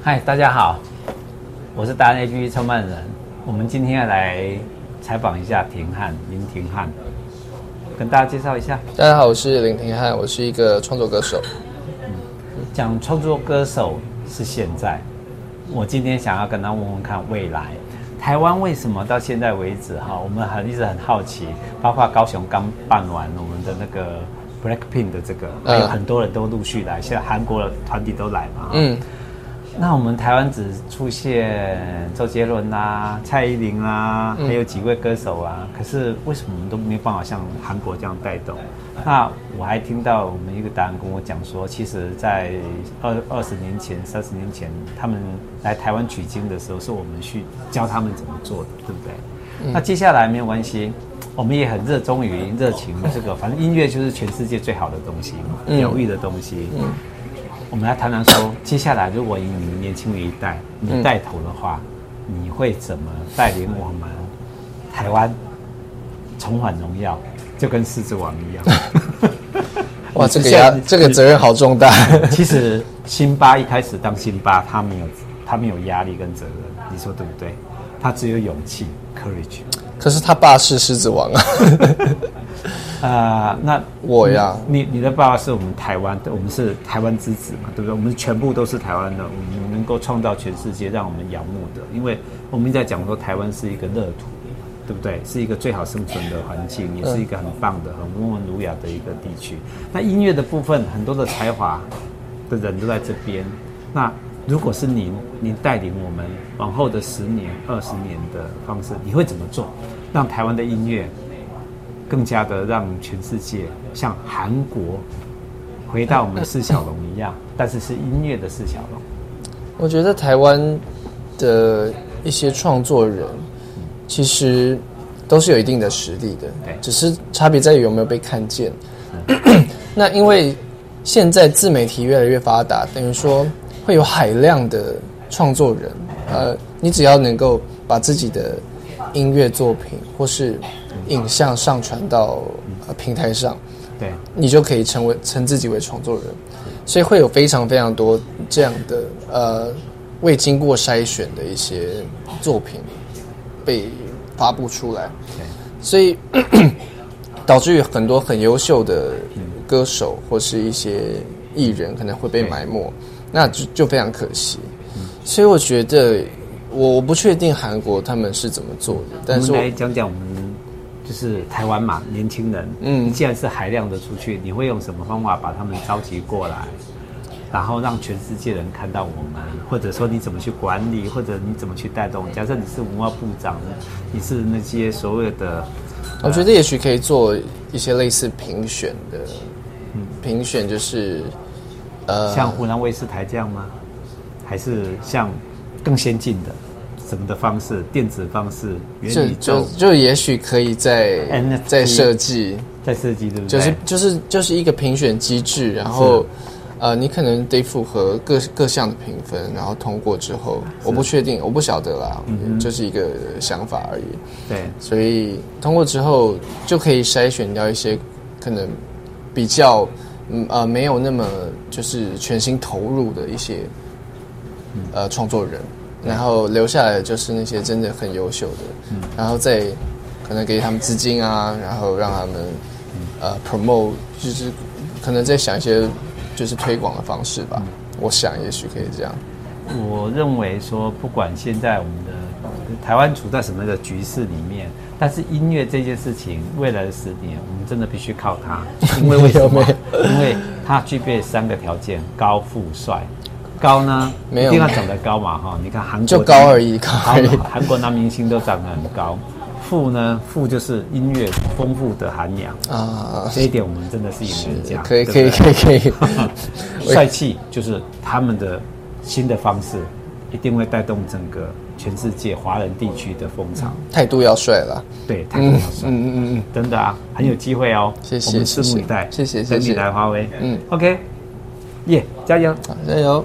嗨，大家好，我是达人 APP 创办人。我们今天要来采访一下廷汉林廷汉，跟大家介绍一下。大家好，我是林廷汉，我是一个创作歌手。嗯，讲创作歌手是现在，我今天想要跟他问问看未来，台湾为什么到现在为止哈，我们很一直很好奇，包括高雄刚办完我们的那个 Blackpink 的这个，还有很多人都陆续来，现在韩国的团体都来嘛。嗯。那我们台湾只出现周杰伦啊、蔡依林啊，还有几位歌手啊。可是为什么我们都没有办法像韩国这样带动？那我还听到我们一个达人跟我讲说，其实，在二二十年前、三十年前，他们来台湾取经的时候，是我们去教他们怎么做的，对不对？那接下来没有关系，我们也很热衷于热情这个，反正音乐就是全世界最好的东西嘛，疗愈的东西。我们来谈谈说，接下来如果以你们年轻的一代你带头的话，嗯、你会怎么带领我们台湾重返荣耀，就跟狮子王一样？哇，这个压这个责任好重大。其实辛巴一开始当辛巴，他没有他没有压力跟责任，你说对不对？他只有勇气 courage。可是他爸是狮子王啊。啊、呃，那我呀，你你的爸爸是我们台湾的，我们是台湾之子嘛，对不对？我们全部都是台湾的，我们能够创造全世界让我们仰慕的，因为我们一直在讲说台湾是一个乐土，对不对？是一个最好生存的环境，也是一个很棒的、很温文儒雅的一个地区。那音乐的部分，很多的才华的人都在这边。那如果是您，您带领我们往后的十年、二十年的方式，你会怎么做，让台湾的音乐？更加的让全世界像韩国回到我们四小龙一样，但是是音乐的四小龙。我觉得台湾的一些创作人其实都是有一定的实力的，对，只是差别在于有没有被看见。那因为现在自媒体越来越发达，等于说会有海量的创作人，呃，你只要能够把自己的音乐作品或是影像上传到平台上，对，你就可以成为称自己为创作人，所以会有非常非常多这样的呃未经过筛选的一些作品被发布出来，所以 导致于很多很优秀的歌手或是一些艺人可能会被埋没，那就就非常可惜。所以我觉得我我不确定韩国他们是怎么做的，但是我来讲讲我们。就是台湾嘛，年轻人，嗯，既然是海量的出去，你会用什么方法把他们召集过来，然后让全世界人看到我们，或者说你怎么去管理，或者你怎么去带动？假设你是文化部长，你是那些所谓的，我觉得也许可以做一些类似评选的，嗯，评选就是，呃，像湖南卫视台这样吗？还是像更先进的？什么的方式？电子方式？元宇宙？就就也许可以在在设计，在设计，对不对？就是就是就是一个评选机制，然后呃，你可能得符合各各项的评分，然后通过之后，我不确定，我不晓得啦，嗯，就是一个想法而已。对，所以通过之后就可以筛选掉一些可能比较嗯呃没有那么就是全心投入的一些呃创作人。然后留下来的就是那些真的很优秀的，嗯，然后再可能给他们资金啊，然后让他们呃 promote，就是可能在想一些就是推广的方式吧。嗯，我想也许可以这样。我认为说，不管现在我们的台湾处在什么样的局势里面，但是音乐这件事情，未来的十年，我们真的必须靠它，因为为什么？因为它具备三个条件：高富帅。高呢？没有，一定要长得高嘛哈！你看韩国就高而已，高而已。韩国男明星都长得很高。富呢？富就是音乐丰富的涵养啊，这一点我们真的是赢人家。可以，可以，可以，可以。帅气就是他们的新的方式，一定会带动整个全世界华人地区的风潮。态度要帅了，对，态度要帅。嗯嗯嗯，真的啊，很有机会哦。谢谢，我们拭目以待。谢谢。等你来华为。嗯，OK，耶，加油，加油。